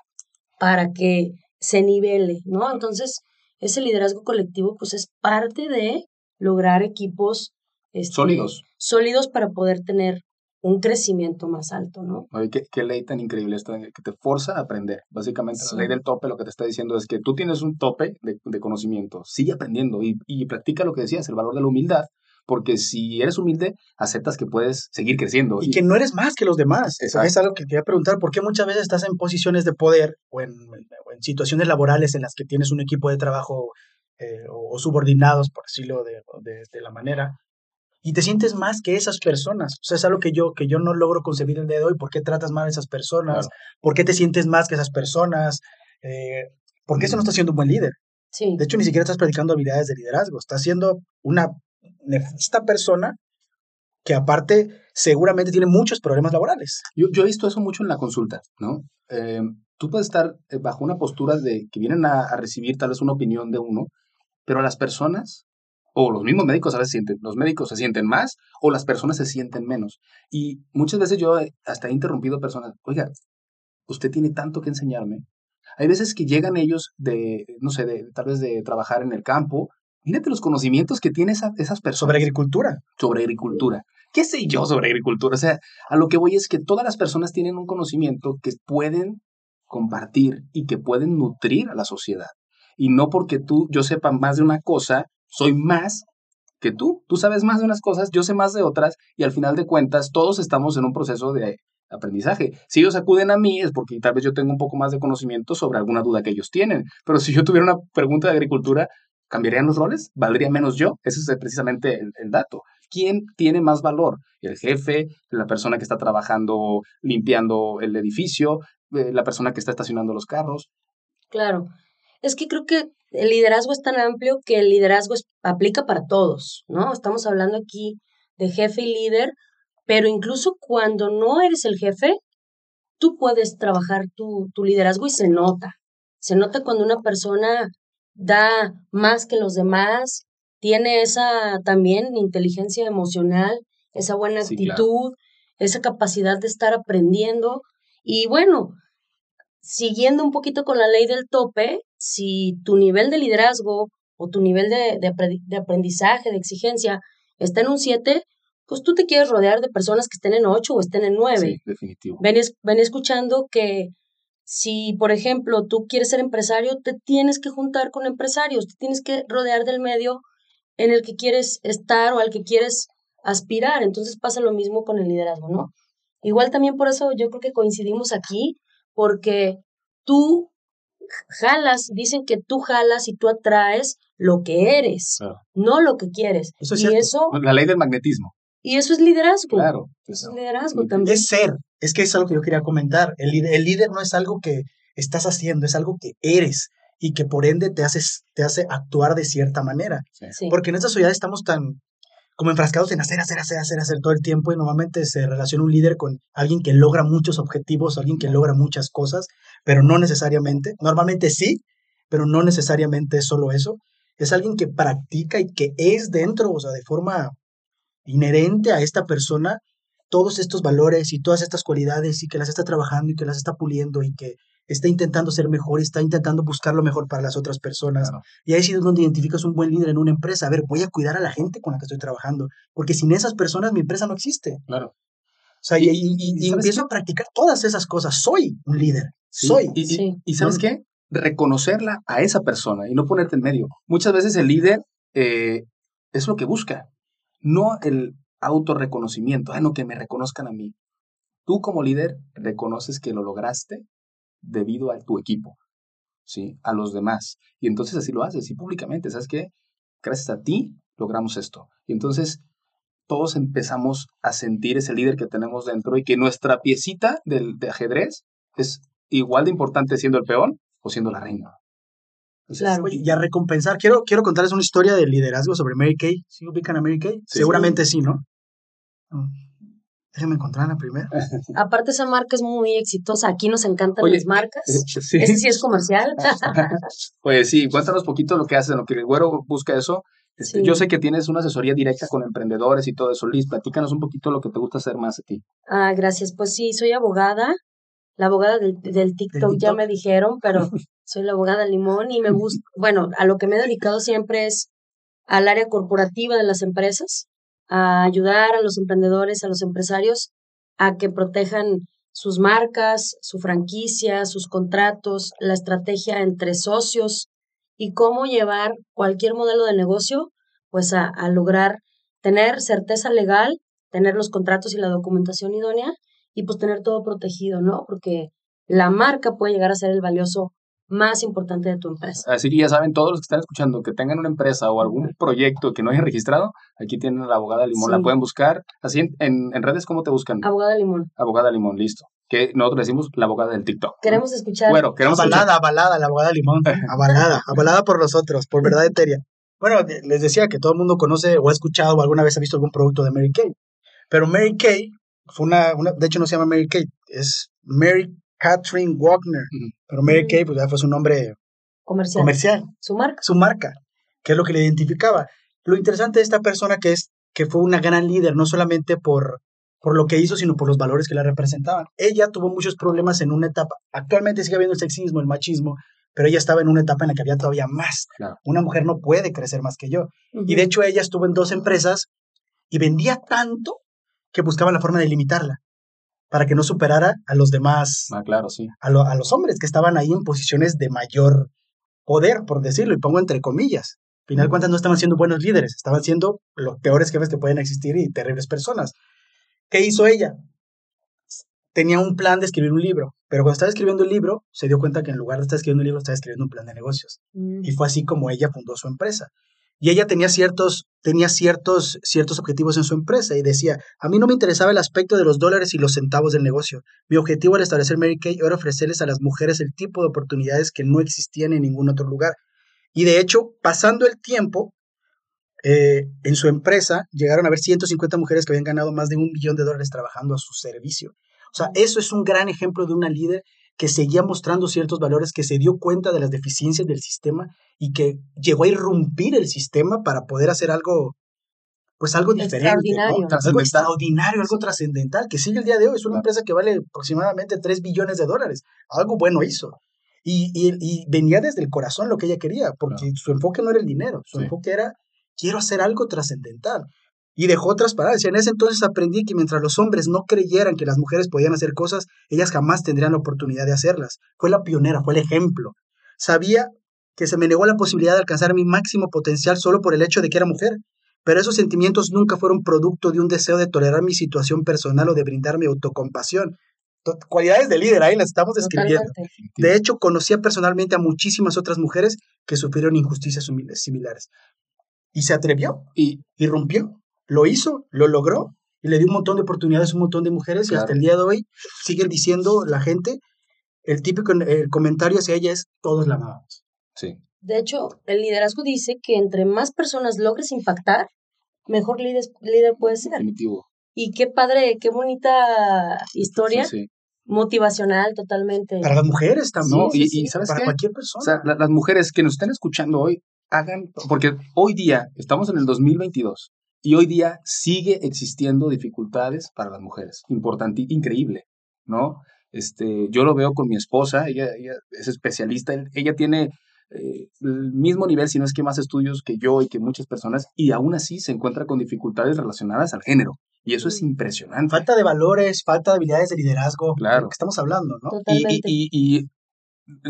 para que se nivele, ¿no? Entonces, ese liderazgo colectivo, pues es parte de lograr equipos este, Sólidos. sólidos para poder tener un crecimiento más alto, ¿no? Oye, qué, qué ley tan increíble esto, eh, que te forza a aprender. Básicamente, Sí. la ley del tope lo que te está diciendo es que tú tienes un tope de, de conocimiento, sigue aprendiendo y, y practica lo que decías, el valor de la humildad, porque si eres humilde, aceptas que puedes seguir creciendo. y que no eres más que los demás. Exacto. Es algo que quería preguntar, ¿por qué muchas veces estás en posiciones de poder o en, o en situaciones laborales en las que tienes un equipo de trabajo eh, o, o subordinados, por decirlo de, de- de la manera, y te sientes más que esas personas. O sea, es algo que yo, que yo no logro concebir el día de hoy. ¿Por qué tratas mal a esas personas? ¿Por qué te sientes más que esas personas? Eh, porque eso no está siendo un buen líder. Sí. De hecho, ni siquiera estás practicando habilidades de liderazgo. Estás siendo una nefasta persona que aparte seguramente tiene muchos problemas laborales. Yo, yo he visto eso mucho en la consulta, ¿no? Eh, tú puedes estar eh, bajo una postura de que vienen a, recibir tal vez una opinión de uno, pero las personas, o los mismos médicos a veces sienten, los médicos se sienten más o las personas se sienten menos. Y muchas veces yo hasta he interrumpido personas, oiga, usted tiene tanto que enseñarme. Hay veces que llegan ellos de, no sé, de, tal vez de trabajar en el campo Mírate los conocimientos que tienen esa, esas personas. Sobre agricultura. Sobre agricultura. ¿Qué sé yo sobre agricultura? O sea, a lo que voy es que todas las personas tienen un conocimiento que pueden compartir y que pueden nutrir a la sociedad. Y no porque tú, yo sepa más de una cosa, soy más que tú. Tú sabes más de unas cosas, yo sé más de otras, y al final de cuentas todos estamos en un proceso de aprendizaje. Si ellos acuden a mí es porque tal vez yo tengo un poco más de conocimiento sobre alguna duda que ellos tienen. Pero si yo tuviera una pregunta de agricultura, ¿Cambiarían los roles? ¿Valdría menos yo? Ese es precisamente el, dato. ¿Quién tiene más valor? ¿El jefe? ¿La persona que está trabajando limpiando el edificio? Eh, ¿La persona que está estacionando los carros? Claro. Es que creo que el liderazgo es tan amplio que el liderazgo aplica para todos, ¿no? Estamos hablando aquí de jefe y líder, pero incluso cuando no eres el jefe, tú puedes trabajar tu liderazgo y se nota. Se nota cuando una persona da más que los demás, tiene esa también inteligencia emocional, esa buena actitud, claro. esa capacidad de estar aprendiendo. Y bueno, siguiendo un poquito con la ley del tope, si tu nivel de liderazgo o tu nivel de, de, de aprendizaje, de exigencia está en un 7, pues tú te quieres rodear de personas que estén en 8 o estén en 9. Sí, definitivo. Ven, ven escuchando que si, por ejemplo, tú quieres ser empresario, te tienes que juntar con empresarios, te tienes que rodear del medio en el que quieres estar o al que quieres aspirar. Entonces pasa lo mismo con el liderazgo, ¿no? Igual también por eso yo creo que coincidimos aquí, porque tú jalas, dicen que tú jalas y tú atraes lo que eres, claro. no lo que quieres. Eso es y cierto. eso la ley del magnetismo. y eso es liderazgo. Claro. Eso es liderazgo también. Es ser. Es que es algo que yo quería comentar. El, líder- el líder no es algo que estás haciendo, es algo que eres y que por ende te, haces, te hace actuar de cierta manera. Sí. Porque en esta sociedad estamos tan como enfrascados en hacer, hacer, hacer, hacer, hacer todo el tiempo y normalmente se relaciona un líder con alguien que logra muchos objetivos, alguien que logra muchas cosas, pero no necesariamente, normalmente sí, pero no necesariamente es solo eso. Es alguien que practica y que es dentro, o sea, de forma inherente a esta persona, todos estos valores y todas estas cualidades y que las está trabajando y que las está puliendo y que está intentando ser mejor y está intentando buscar lo mejor para las otras personas. Claro. Y ahí sí es donde identificas un buen líder en una empresa. A ver, voy a cuidar a la gente con la que estoy trabajando, porque sin esas personas mi empresa no existe. Claro. O sea, y, Y- y- y- y y ¿sabes empiezo a practicar todas esas cosas. Soy un líder. Sí, Soy. Y, y- Sí. y ¿sabes No- qué? Reconocerla a esa persona y no ponerte en medio. Muchas veces el líder eh, es lo que busca, no el autorreconocimiento. Ah, no, que me reconozcan a mí. Tú como líder reconoces que lo lograste debido a tu equipo, ¿sí? A los demás. Y entonces así lo haces, y públicamente. ¿Sabes qué? Gracias a ti logramos esto. Y entonces todos empezamos a sentir ese líder que tenemos dentro y que nuestra piecita del, de ajedrez es igual de importante siendo el peón o siendo la reina. Entonces, Claro. Oye, y a recompensar, quiero, quiero contarles una historia de liderazgo sobre Mary Kay. ¿Sí ubican a Mary Kay? Sí. Seguramente sí, ¿no? Mm. Déjenme encontrarla primero. *laughs* Aparte esa marca es muy exitosa. Aquí nos encantan Oye, las marcas. *laughs* sí. Ese sí es comercial. *laughs* Oye, sí, cuéntanos poquito lo que haces, lo que el güero busca eso. Este, Sí. Yo sé que tienes una asesoría directa con emprendedores y todo eso. Liz, platícanos un poquito lo que te gusta hacer más a ti. Ah, gracias. Pues sí, soy abogada. La abogada del, del TikTok, ya TikTok. me dijeron, pero soy la abogada limón y me gusta, bueno, a lo que me he dedicado siempre es al área corporativa de las empresas, a ayudar a los emprendedores, a los empresarios a que protejan sus marcas, su franquicia, sus contratos, la estrategia entre socios y cómo llevar cualquier modelo de negocio pues a, a lograr tener certeza legal, tener los contratos y la documentación idónea y pues tener todo protegido, ¿no? Porque la marca puede llegar a ser el valioso más importante de tu empresa. Así que ya saben, todos los que están escuchando, que tengan una empresa o algún proyecto que no hayan registrado, aquí tienen a la abogada Limón, la Sí. pueden buscar. Así en, en, en redes, ¿cómo te buscan? Abogada Limón, Abogada Limón, listo. Que nosotros le decimos la abogada del TikTok. queremos escuchar. Bueno, queremos escuchar- Avalada, avalada, la abogada Limón. *laughs* Avalada, avalada por nosotros, por verdad eteria. Bueno, les decía que todo el mundo conoce o ha escuchado o alguna vez ha visto algún producto de Mary Kay. Pero Mary Kay fue una, una de hecho no se llama Mary Kay, es Mary Catherine Wagner. Pero Mary Ujú. Kay pues ya fue su nombre comercial. comercial, Su marca. su marca, que es lo que le identificaba. Lo interesante de esta persona que es que fue una gran líder, no solamente por, por lo que hizo, sino por los valores que la representaban. Ella tuvo muchos problemas en una etapa, actualmente sigue habiendo el sexismo, el machismo, pero ella estaba en una etapa en la que había todavía más. Claro. Una mujer no puede crecer más que yo. Y de hecho ella estuvo en dos empresas y vendía tanto que buscaban la forma de limitarla para que no superara a los demás, Ah, claro, sí. a, lo- a los hombres que estaban ahí en posiciones de mayor poder, por decirlo, y pongo entre comillas. Al final de cuentas no estaban siendo buenos líderes, estaban siendo los peores jefes que pueden existir y terribles personas. ¿Qué hizo ella? Tenía un plan de escribir un libro, pero cuando estaba escribiendo el libro, se dio cuenta que en lugar de estar escribiendo un libro, estaba escribiendo un plan de negocios. Mm. Y fue así como ella fundó su empresa. Y ella tenía ciertos, tenía ciertos, ciertos objetivos en su empresa y decía, a mí no me interesaba el aspecto de los dólares y los centavos del negocio. Mi objetivo al establecer Mary Kay era ofrecerles a las mujeres el tipo de oportunidades que no existían en ningún otro lugar. Y de hecho, pasando el tiempo, eh, en su empresa llegaron a haber 150 mujeres que habían ganado más de un millón de dólares trabajando a su servicio. O sea, eso es un gran ejemplo de una líder que seguía mostrando ciertos valores, que se dio cuenta de las deficiencias del sistema y que llegó a irrumpir el sistema para poder hacer algo, pues algo diferente, ¿no? Extraordinario. algo Trascendental. extraordinario, algo trascendental, que sigue el día de hoy. Es una Claro. empresa que vale aproximadamente 3 billones de dólares. Algo bueno hizo. Y, y- y venía desde el corazón lo que ella quería, porque su enfoque no era el dinero, su Sí. enfoque era, quiero hacer algo trascendental. Y dejó otras palabras. En ese entonces aprendí que mientras los hombres no creyeran que las mujeres podían hacer cosas, ellas jamás tendrían la oportunidad de hacerlas. Fue la pionera, fue el ejemplo. Sabía que se me negó la posibilidad de alcanzar mi máximo potencial solo por el hecho de que era mujer. Pero esos sentimientos nunca fueron producto de un deseo de tolerar mi situación personal o de brindarme autocompasión. To- Cualidades de líder, ahí las estamos describiendo. Totalmente. De hecho, conocía personalmente a muchísimas otras mujeres que sufrieron injusticias similares. Y se atrevió, Y irrumpió, lo hizo, lo logró y le dio un montón de oportunidades a un montón de mujeres y hasta el día de hoy siguen diciendo la gente, el típico el comentario hacia ella es, todos la amamos. sí, De hecho, el liderazgo dice que entre más personas logres impactar, mejor líder, líder puedes ser. definitivo. Y qué padre, qué bonita historia, Sí, sí. motivacional totalmente. Para las mujeres también, No, Sí, y, sí, y sí. ¿sabes para qué? cualquier O persona. sea, la- las mujeres que nos estén escuchando hoy, hagan, porque hoy día, estamos en el 2022, y hoy día sigue existiendo dificultades para las mujeres. Importante, increíble, ¿no? Este, yo lo veo con mi esposa, ella, ella es especialista, ella tiene eh, el mismo nivel, si no es que más estudios que yo y que muchas personas, y aún así se encuentra con dificultades relacionadas al género. Y eso es impresionante. falta de valores, falta de habilidades de liderazgo, Claro. de lo que estamos hablando, ¿no? Y, Totalmente. y- y- y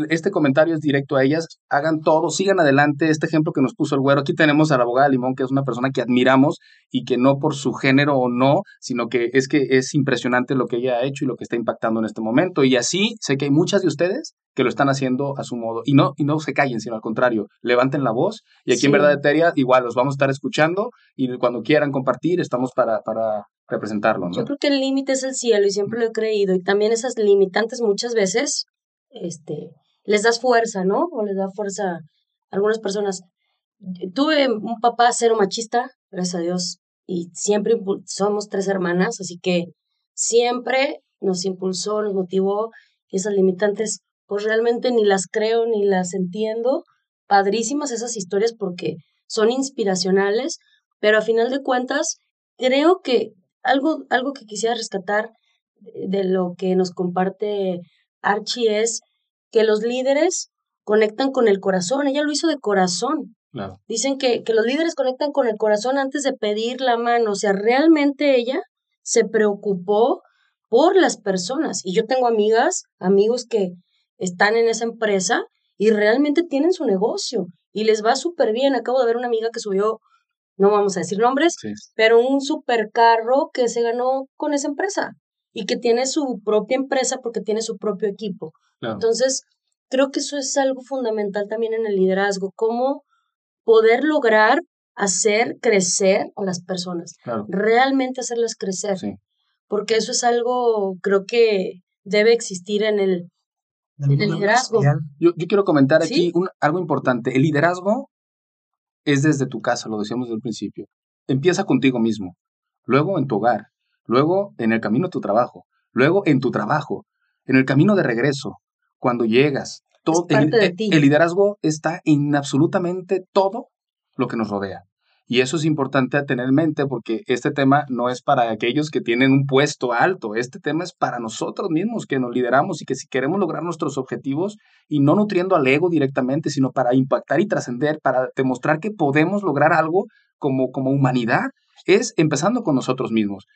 este comentario es directo a ellas. Hagan todo, sigan adelante. Este ejemplo que nos puso el güero. Aquí tenemos a la abogada Limón, que es una persona que admiramos y que no por su género o no, sino que es que es impresionante lo que ella ha hecho y lo que está impactando en este momento. Y así sé que hay muchas de ustedes que lo están haciendo a su modo. Y no, y no se callen, sino al contrario, levanten la voz. Y aquí en. Verdad Eteria, igual los vamos a estar escuchando y cuando quieran compartir, estamos para, para representarlo. ¿no? Yo creo que el límite es el cielo y siempre lo he creído. Y también esas limitantes muchas veces este, les das fuerza, ¿no? O les da fuerza a algunas personas. Tuve un papá cero machista, gracias a Dios, y siempre somos tres hermanas, así que siempre nos impulsó, nos motivó. Esas limitantes, pues realmente ni las creo ni las entiendo. Padrísimas esas historias porque son inspiracionales, pero a final de cuentas, creo que algo, algo que quisiera rescatar de lo que nos comparte Archie es que los líderes conectan con el corazón. Ella lo hizo de corazón. Claro. Dicen que, que los líderes conectan con el corazón antes de pedir la mano. O sea, realmente ella se preocupó por las personas. Y yo tengo amigas, amigos que están en esa empresa y realmente tienen su negocio y les va súper bien. Acabo de ver una amiga que subió, no vamos a decir nombres, Sí. pero un supercarro que se ganó con esa empresa y que tiene su propia empresa porque tiene su propio equipo. Claro. Entonces, creo que eso es algo fundamental también en el liderazgo, cómo poder lograr hacer crecer a las personas, realmente hacerlas crecer, porque eso es algo, creo que debe existir en el, liderazgo. Yo, quiero comentar aquí algo importante. El liderazgo es desde tu casa, lo decíamos desde el principio. Empieza contigo mismo, luego en tu hogar, luego en el camino a tu trabajo, luego en tu trabajo, en el camino de regreso, cuando llegas. Todo, el, el liderazgo está en absolutamente todo lo que nos rodea. Y eso es importante a tener en mente porque este tema no es para aquellos que tienen un puesto alto, este tema es para nosotros mismos que nos lideramos y que si queremos lograr nuestros objetivos y no nutriendo al ego directamente, sino para impactar y trascender, para demostrar que podemos lograr algo como, como humanidad, es empezando con nosotros mismos.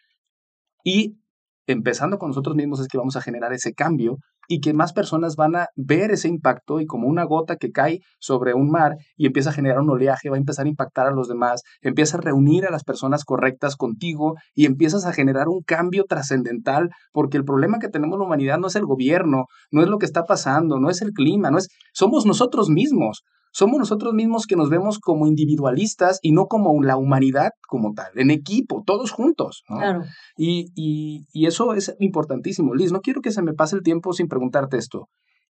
Y empezando con nosotros mismos es que vamos a generar ese cambio y que más personas van a ver ese impacto y como una gota que cae sobre un mar y empieza a generar un oleaje, va a empezar a impactar a los demás, empieza a reunir a las personas correctas contigo y empiezas a generar un cambio trascendental porque el problema que tenemos la humanidad no es el gobierno, no es lo que está pasando, no es el clima, no es somos nosotros mismos somos nosotros mismos que nos vemos como individualistas y no como la humanidad como tal, en equipo, todos juntos. Claro. Y, y, eso es importantísimo. Liz, no quiero que se me pase el tiempo sin preguntarte esto.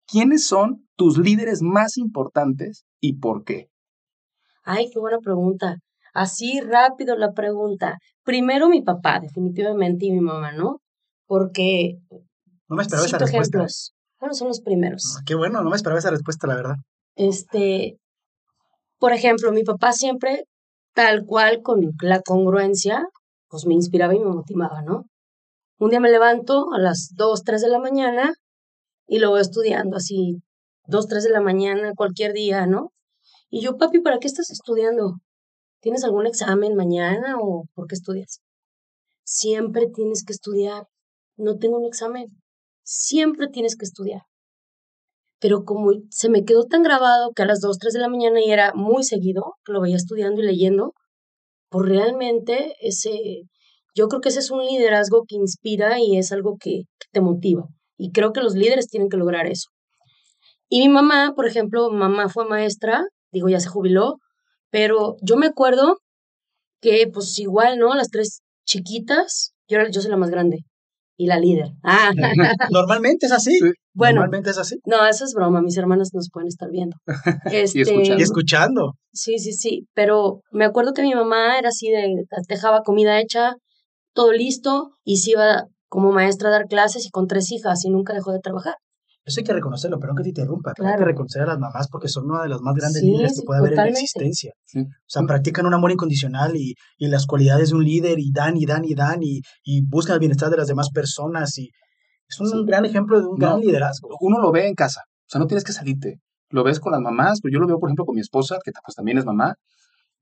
¿Quiénes son tus líderes más importantes y por qué? Ay, qué buena pregunta. Así rápido la pregunta. Primero mi papá, definitivamente, y mi mamá, ¿no? Porque... No me esperaba esa respuesta. Ejemplos. Bueno, son los primeros. qué bueno, no me esperaba esa respuesta, la verdad. Este, por ejemplo, mi papá siempre, tal cual, con la congruencia, pues me inspiraba y me motivaba, ¿no? Un día me levanto a las 2, 3 de la mañana y lo voy estudiando así, 2, 3 de la mañana, cualquier día, ¿no? Y yo, papi, ¿para qué estás estudiando? ¿Tienes algún examen mañana o por qué estudias? Siempre tienes que estudiar. No tengo un examen. Siempre tienes que estudiar pero como se me quedó tan grabado que a las 2, 3 de la mañana y era muy seguido, que lo veía estudiando y leyendo, pues realmente ese, yo creo que ese es un liderazgo que inspira y es algo que, te motiva. Y creo que los líderes tienen que lograr eso. Y mi mamá, por ejemplo, mamá fue maestra, digo, ya se jubiló, pero yo me acuerdo que pues igual, ¿no? Las tres chiquitas, yo, yo soy la más grande y la líder. Ah. *laughs* Normalmente es así. Bueno, normalmente es así. No, eso es broma, mis hermanas nos pueden estar viendo. *laughs* Este, y, escuchando. Sí, sí, sí, pero me acuerdo que mi mamá era así de, dejaba comida hecha, todo listo, y se iba como maestra a dar clases y con tres hijas y nunca dejó de trabajar. Eso hay que reconocerlo, pero no que te interrumpa. Hay que reconocer a las mamás porque son una de las más grandes líderes que puede haber en la existencia. O sea, practican un amor incondicional y, y, las cualidades de un líder y dan y dan y dan y, y buscan el bienestar de las demás personas. y Es un gran ejemplo de un gran liderazgo. Uno lo ve en casa, o sea, no tienes que salirte. Lo ves con las mamás, pues yo lo veo, por ejemplo, con mi esposa, que pues también es mamá,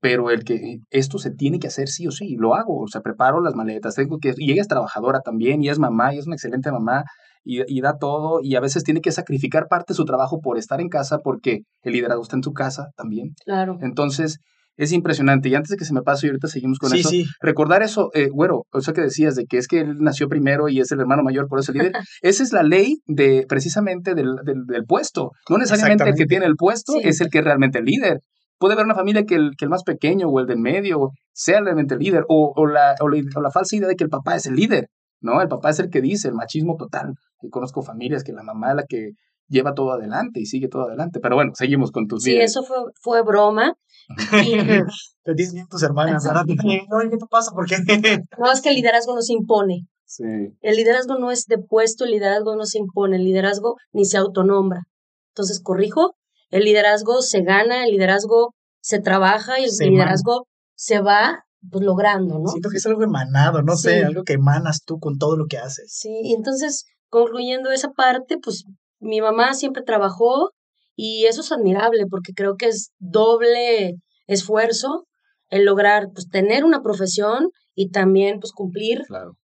pero el que esto se tiene que hacer sí o sí, lo hago, o sea, preparo las maletas, tengo que, y ella es trabajadora también, y es mamá, y es una excelente mamá, y, da todo y a veces tiene que sacrificar parte de su trabajo por estar en casa porque el liderazgo está en su casa también. Claro. Entonces, es impresionante. Y antes de que se me pase, y ahorita seguimos con eso, recordar eso, eh, güero, eso que decías de que es que él nació primero y es el hermano mayor, por eso el líder. *laughs* Esa es la ley de precisamente del, del, puesto. No necesariamente el que tiene el puesto es el que es realmente el líder. Puede haber una familia que el, que el más pequeño o el del medio sea realmente el líder, o, o, la, o, la, o la falsa idea de que el papá es el líder. ¿No? El papá es el que dice, el machismo total. Y conozco familias que la mamá es la que lleva todo adelante y sigue todo adelante. Pero bueno, seguimos con tus Sí, eso fue, fue broma. *laughs* Te dicen tus hermanas, No, ¿qué te pasa? ¿Por qué? *laughs* no, es que el liderazgo no se impone. Sí. El liderazgo no es de puesto, el liderazgo no se impone, el liderazgo ni se autonombra. Entonces, corrijo, el liderazgo se gana, el liderazgo se trabaja y el liderazgo se va pues logrando, ¿no? Siento que es algo emanado, no sé, algo que emanas tú con todo lo que haces. Sí, y entonces, concluyendo esa parte, pues mi mamá siempre trabajó y eso es admirable porque creo que es doble esfuerzo el lograr pues tener una profesión y también pues cumplir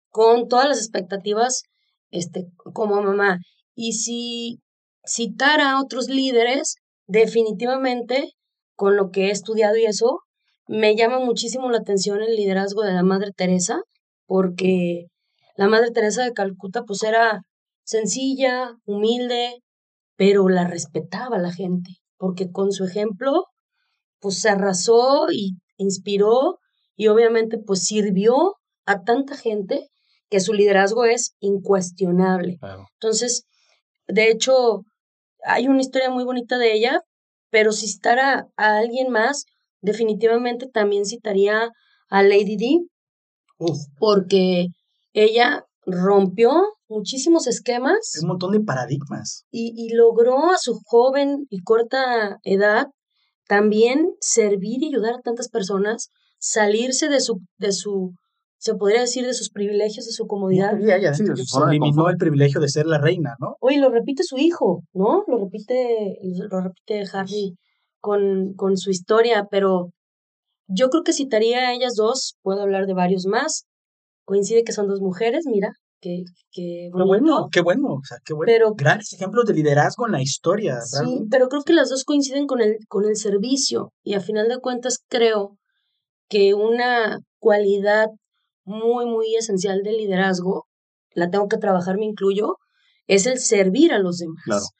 con todas las expectativas este como mamá. Y si citar a otros líderes, definitivamente con lo que he estudiado y eso, me llama muchísimo la atención el liderazgo de la Madre Teresa, porque la Madre Teresa de Calcuta pues era sencilla, humilde, pero la respetaba la gente, porque con su ejemplo, pues se arrasó y inspiró y obviamente pues sirvió a tanta gente que su liderazgo es incuestionable. Entonces, de hecho, hay una historia muy bonita de ella, pero si citara a alguien más, definitivamente también citaría a Lady D, porque ella rompió muchísimos esquemas. Un montón de paradigmas. Y, y logró a su joven y corta edad también servir y ayudar a tantas personas, salirse de su, de su, se podría decir, de sus privilegios, de su comodidad. se eliminó el privilegio de ser la reina, ¿no? Oye, lo repite su hijo, ¿no? Lo repite, lo repite Harry con, con su historia, pero yo creo que citaría a ellas dos, puedo hablar de varios más. Coincide que son dos mujeres, mira, que, que bueno, qué bueno, o sea, qué bueno. Pero, Grandes ejemplos de liderazgo en la historia. Sí, pero creo que las dos coinciden con el, con el servicio y a final de cuentas creo que una cualidad muy, muy esencial del liderazgo, la tengo que trabajar, me incluyo, es el servir a los demás.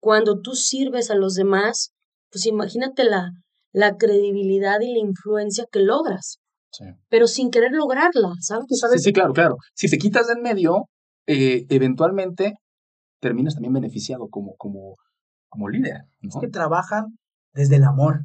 Cuando tú sirves a los demás, pues imagínate la, la credibilidad y la influencia que logras pero sin querer lograrla, ¿sabes? Sí, sí, claro, claro. Si te quitas del medio, eh, eventualmente terminas también beneficiado como, como, como líder. Es que trabajan desde el amor.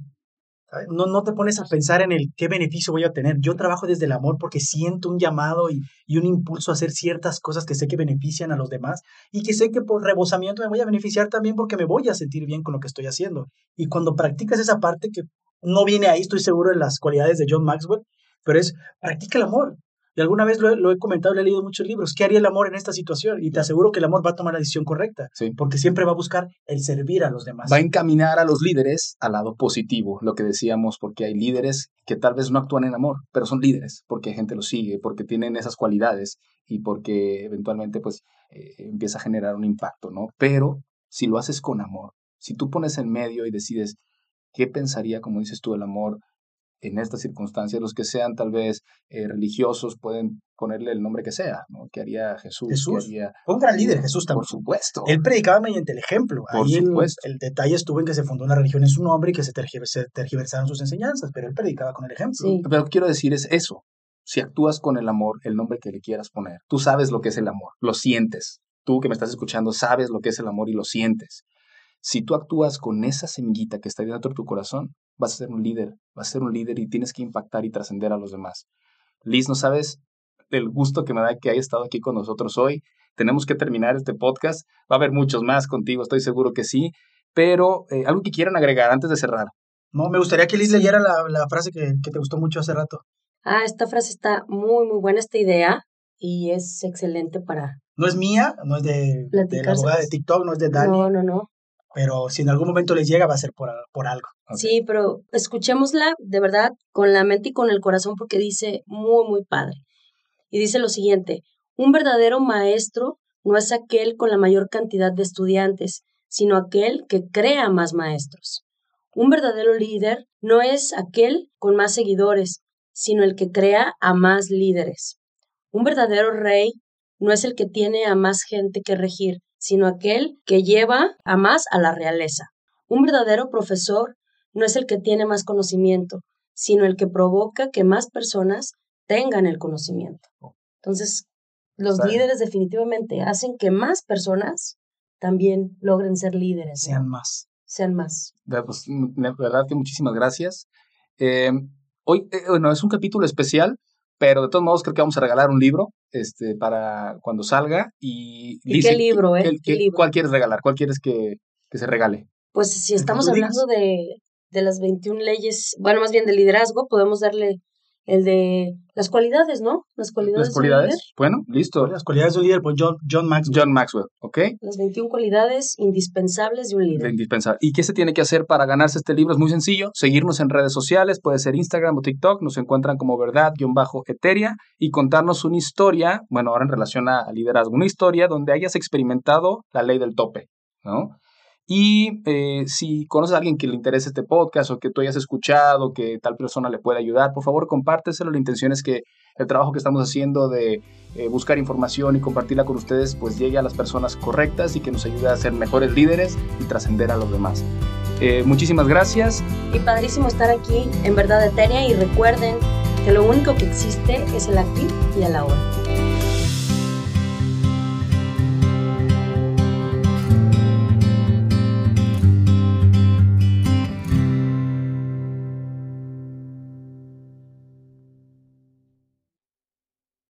No, no te pones a pensar en el qué beneficio voy a tener. Yo trabajo desde el amor porque siento un llamado y, y, un impulso a hacer ciertas cosas que sé que benefician a los demás y que sé que por rebosamiento me voy a beneficiar también porque me voy a sentir bien con lo que estoy haciendo. Y cuando practicas esa parte que no viene ahí, estoy seguro, en las cualidades de John Maxwell, pero es practica el amor. Y alguna vez lo he, comentado, le he leído muchos libros. ¿Qué haría el amor en esta situación? Y te aseguro que el amor va a tomar la decisión correcta. Porque siempre va a buscar el servir a los demás. Va a encaminar a los líderes al lado positivo, lo que decíamos, porque hay líderes que tal vez no actúan en amor, pero son líderes, porque gente los sigue, porque tienen esas cualidades y porque eventualmente pues eh, empieza a generar un impacto, ¿no? Pero si lo haces con amor, si tú pones en medio y decides qué pensaría, como dices tú, el amor en estas circunstancias, los que sean tal vez eh, religiosos pueden ponerle el nombre que sea, ¿no? Que haría Jesús. Jesús. Fue un gran líder, Jesús también. Por supuesto. Él predicaba mediante el ejemplo. Por supuesto. El, detalle estuvo en que se fundó una religión en su nombre y que se, tergiversaron sus enseñanzas, pero él predicaba con el ejemplo. Pero lo que quiero decir es eso. Si actúas con el amor, el nombre que le quieras poner, tú sabes lo que es el amor, lo sientes. Tú que me estás escuchando sabes lo que es el amor y lo sientes. Si tú actúas con esa semillita que está dentro de tu corazón, vas a ser un líder, vas a ser un líder y tienes que impactar y trascender a los demás. Liz, no sabes el gusto que me da que haya estado aquí con nosotros hoy. Tenemos que terminar este podcast. Va a haber muchos más contigo, estoy seguro que sí. Pero eh, algo que quieran agregar antes de cerrar. No, me gustaría que Liz leyera la, frase que, te gustó mucho hace rato. Ah, esta frase está muy, muy buena, esta idea, y es excelente para... No es mía, no es de, de la abogada de TikTok, no es de Dani. No, no, no pero si en algún momento les llega va a ser por, por algo. Sí, pero escuchémosla de verdad con la mente y con el corazón porque dice muy, muy padre. Y dice lo siguiente, un verdadero maestro no es aquel con la mayor cantidad de estudiantes, sino aquel que crea más maestros. Un verdadero líder no es aquel con más seguidores, sino el que crea a más líderes. Un verdadero rey no es el que tiene a más gente que regir, sino aquel que lleva a más a la realeza. Un verdadero profesor no es el que tiene más conocimiento, sino el que provoca que más personas tengan el conocimiento. Entonces, los líderes definitivamente hacen que más personas también logren ser líderes. Sean más. Sean más. Pues, la verdad que muchísimas gracias. Eh, hoy, eh, bueno, es un capítulo especial pero de todos modos creo que vamos a regalar un libro este, para cuando salga. ¿Y, qué libro, eh? ¿Cuál quieres regalar? ¿Cuál quieres que, que se regale? Pues si estamos hablando de, de las 21 leyes, bueno, más bien de liderazgo, podemos darle el de las cualidades, ¿no? Las cualidades. Las cualidades. Bueno, listo. Las cualidades de un líder, pues John, John Maxwell. John Maxwell, ¿ok? Las 21 cualidades indispensables de un líder. Indispensable. ¿Y qué se tiene que hacer para ganarse este libro? Es muy sencillo. Seguirnos en redes sociales, puede ser Instagram o TikTok. Nos encuentran como verdad-eteria y contarnos una historia, bueno, ahora en relación a liderazgo, una historia donde hayas experimentado la ley del tope, ¿no? Y eh, si conoces a alguien que le interese este podcast o que tú hayas escuchado, que tal persona le pueda ayudar, por favor compárteselo. La intención es que el trabajo que estamos haciendo de eh, buscar información y compartirla con ustedes pues llegue a las personas correctas y que nos ayude a ser mejores líderes y trascender a los demás. Eh, muchísimas gracias. Y padrísimo estar aquí en Verdad Eteria y recuerden que lo único que existe es el aquí y el ahora.